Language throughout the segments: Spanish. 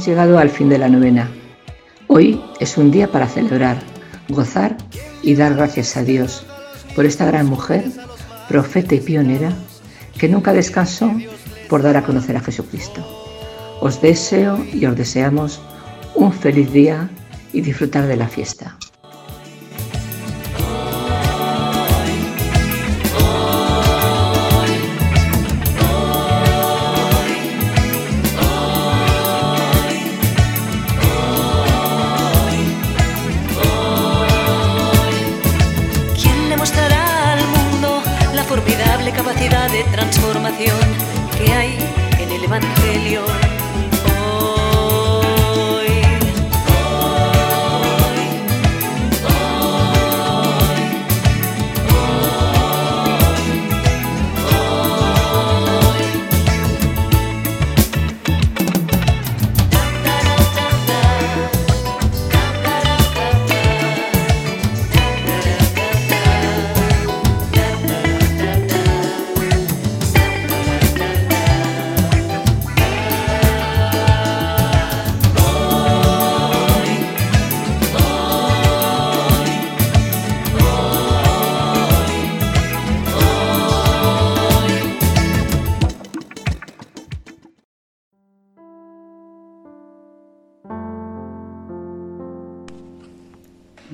hemos llegado al fin de la novena. Hoy es un día para celebrar, gozar y dar gracias a Dios por esta gran mujer, profeta y pionera, que nunca descansó por dar a conocer a Jesucristo. Os deseo y os deseamos un feliz día y disfrutar de la fiesta. Que hay en el Evangelio.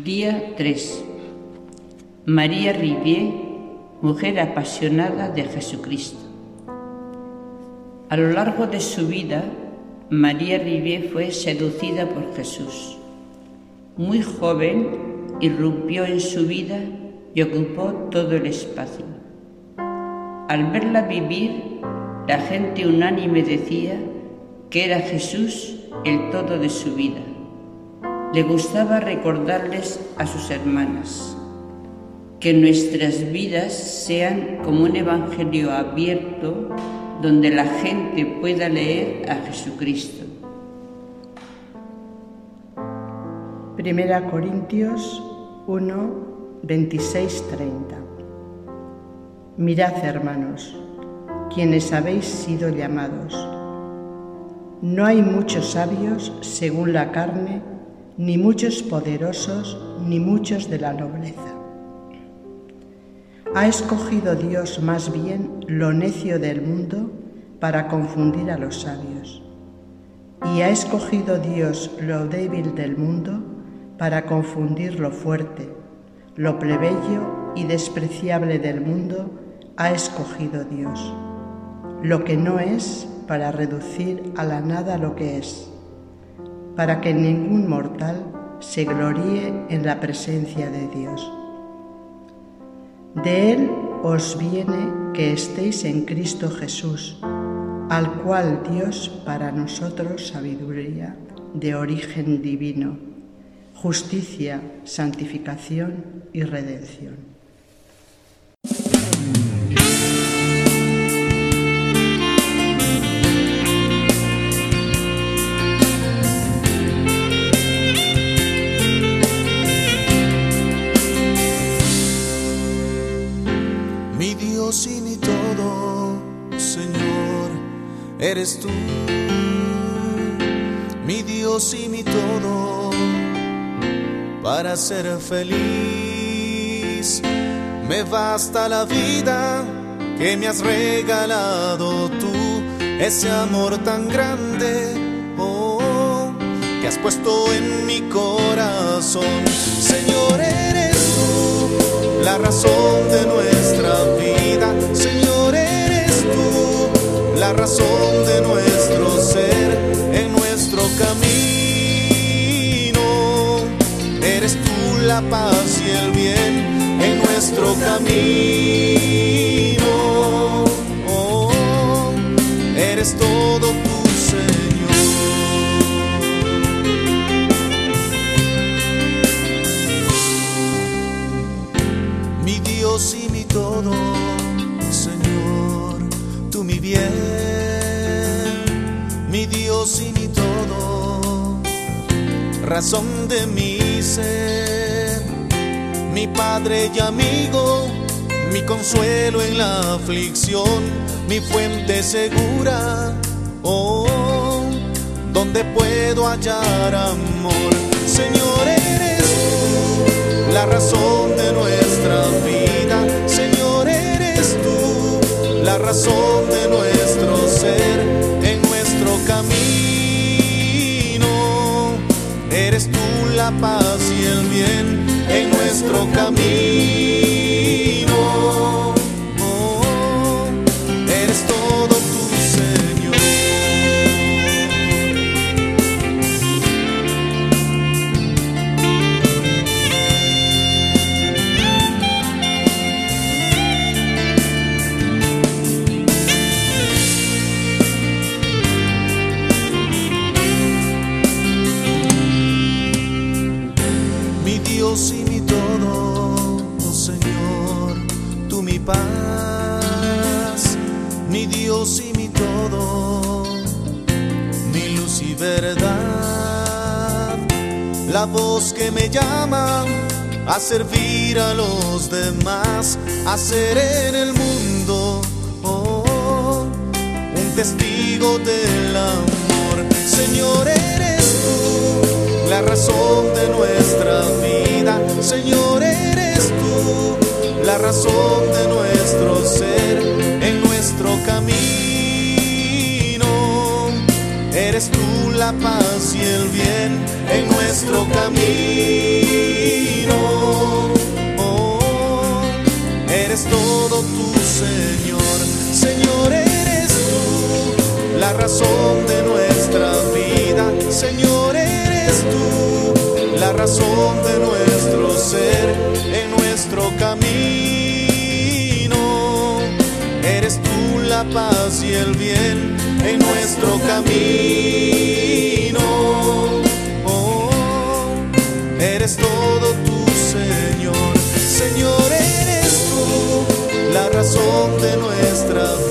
Día 3. María Rivier, mujer apasionada de Jesucristo. A lo largo de su vida, María Rivier fue seducida por Jesús. Muy joven, irrumpió en su vida y ocupó todo el espacio. Al verla vivir, la gente unánime decía que era Jesús el todo de su vida le gustaba recordarles a sus hermanas que nuestras vidas sean como un evangelio abierto donde la gente pueda leer a Jesucristo. Primera Corintios 1, 26, 30. Mirad, hermanos, quienes habéis sido llamados. No hay muchos sabios según la carne, ni muchos poderosos, ni muchos de la nobleza. Ha escogido Dios más bien lo necio del mundo para confundir a los sabios. Y ha escogido Dios lo débil del mundo para confundir lo fuerte, lo plebeyo y despreciable del mundo ha escogido Dios. Lo que no es para reducir a la nada lo que es para que ningún mortal se gloríe en la presencia de Dios. De Él os viene que estéis en Cristo Jesús, al cual Dios para nosotros sabiduría de origen divino, justicia, santificación y redención. Eres tú, mi Dios y mi todo, para ser feliz. Me basta la vida que me has regalado tú, ese amor tan grande, oh, que has puesto en mi corazón. Señor, eres tú la razón de nuestra vida. Señor, eres tú la razón Dios y mi todo bien, mi Dios y mi todo, razón de mi ser, mi Padre y amigo, mi consuelo en la aflicción, mi fuente segura, oh, donde puedo hallar amor. Señor, eres tú la razón de nuestra vida. Razón de nuestro ser en nuestro camino. Eres tú la paz y el bien en nuestro camino. Voz que me llama a servir a los demás, a ser en el mundo oh, un testigo del amor. Señor, eres tú la razón de nuestra vida. Señor, eres tú la razón en nuestro camino. Oh, eres todo tu Señor. Señor, eres tú la razón de nuestra vida. Señor, eres tú la razón de nuestro ser en nuestro camino. Eres tú la paz y el bien en nuestro camino. Eres todo tu Señor. Señor, eres tú la razón de nuestra vida.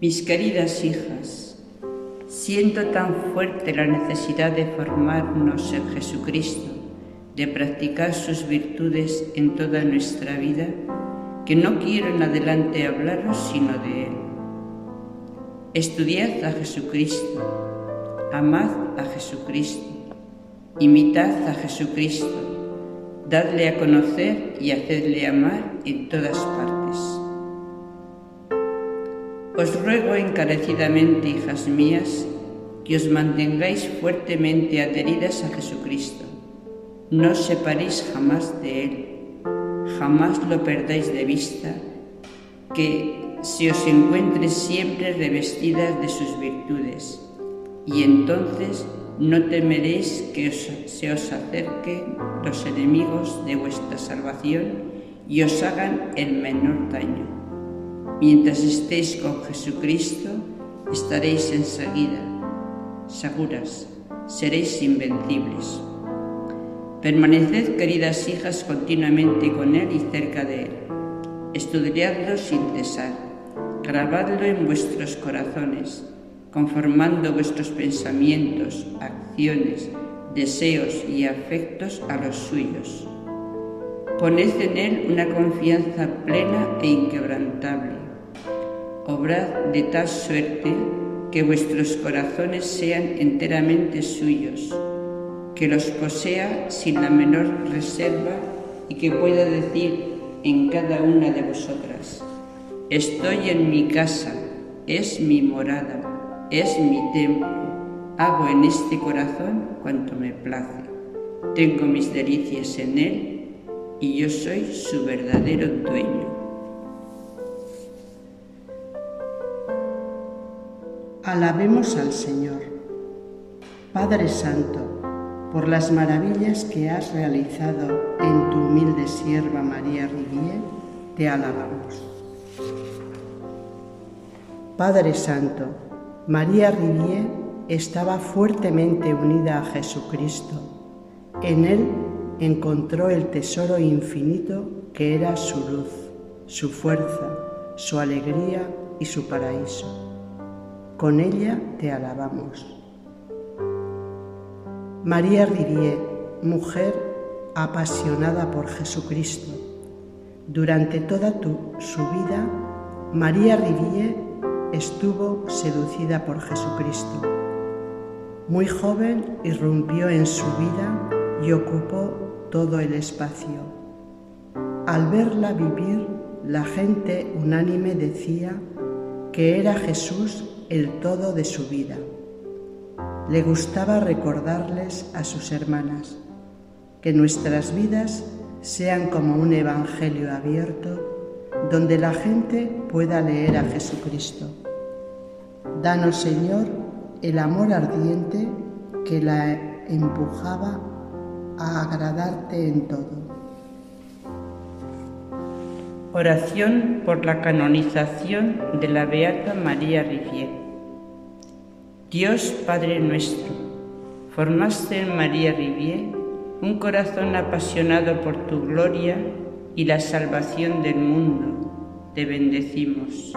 Mis queridas hijas, siento tan fuerte la necesidad de formarnos en Jesucristo, de practicar sus virtudes en toda nuestra vida, que no quiero en adelante hablaros sino de Él. Estudiad a Jesucristo, amad a Jesucristo, imitad a Jesucristo, dadle a conocer y hacedle amar en todas partes. Os ruego encarecidamente, hijas mías, que os mantengáis fuertemente adheridas a Jesucristo. No os separéis jamás de Él, jamás lo perdáis de vista, que se os encuentre siempre revestidas de sus virtudes, y entonces no temeréis que se os acerquen los enemigos de vuestra salvación y os hagan el menor daño. Mientras estéis con Jesucristo, estaréis enseguida, seguras, seréis invencibles. Permaneced, queridas hijas, continuamente con Él y cerca de Él. Estudiadlo sin cesar, grabadlo en vuestros corazones, conformando vuestros pensamientos, acciones, deseos y afectos a los suyos Poned en Él una confianza plena e inquebrantable. Obrad de tal suerte que vuestros corazones sean enteramente suyos, que los posea sin la menor reserva y que pueda decir en cada una de vosotras, estoy en mi casa, es mi morada, es mi templo, hago en este corazón cuanto me place, tengo mis delicias en él y yo soy su verdadero dueño. Alabemos al Señor. Padre Santo, por las maravillas que has realizado en tu humilde sierva María Rivier, te alabamos. Padre Santo, María Rivier estaba fuertemente unida a Jesucristo En él encontró el tesoro infinito que era su luz, su fuerza, su alegría y su paraíso. Con ella te alabamos. María Rivier, mujer apasionada por Jesucristo. Durante toda su vida, María Rivier estuvo seducida por Jesucristo. Muy joven irrumpió en su vida y ocupó todo el espacio. Al verla vivir, la gente unánime decía que era Jesús el todo de su vida. Le gustaba recordarles a sus hermanas que nuestras vidas sean como un evangelio abierto donde la gente pueda leer a Jesucristo. Danos, Señor, el amor ardiente que la empujaba a agradarte en todo. Oración por la canonización de la Beata María Rivier. Dios Padre nuestro, formaste en María Rivier un corazón apasionado por tu gloria y la salvación del mundo. Te bendecimos.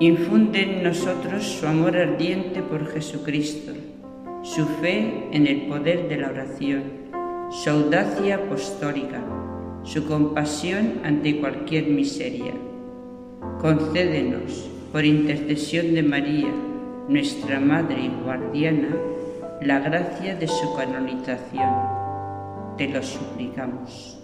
Infunde en nosotros su amor ardiente por Jesucristo, su fe en el poder de la oración, su audacia apostólica su compasión ante cualquier miseria. Concédenos, por intercesión de María, nuestra Madre y Guardiana, la gracia de su canonización. Te lo suplicamos.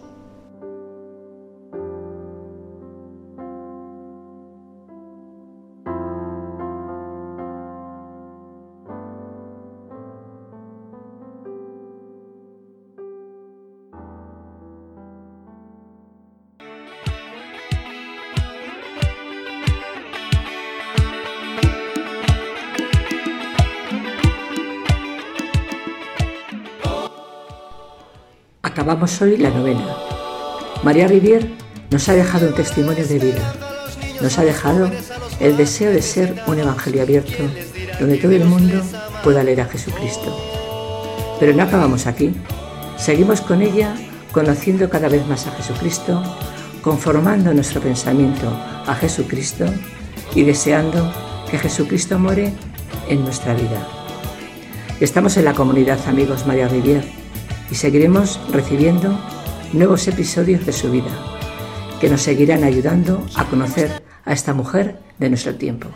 Acabamos hoy la novena. María Rivier nos ha dejado un testimonio de vida. Nos ha dejado el deseo de ser un evangelio abierto donde todo el mundo pueda leer a Jesucristo. Pero no acabamos aquí. Seguimos con ella conociendo cada vez más a Jesucristo, conformando nuestro pensamiento a Jesucristo y deseando que Jesucristo more en nuestra vida. Estamos en la comunidad Amigos María Rivier y seguiremos recibiendo nuevos episodios de su vida que nos seguirán ayudando a conocer a esta mujer de nuestro tiempo.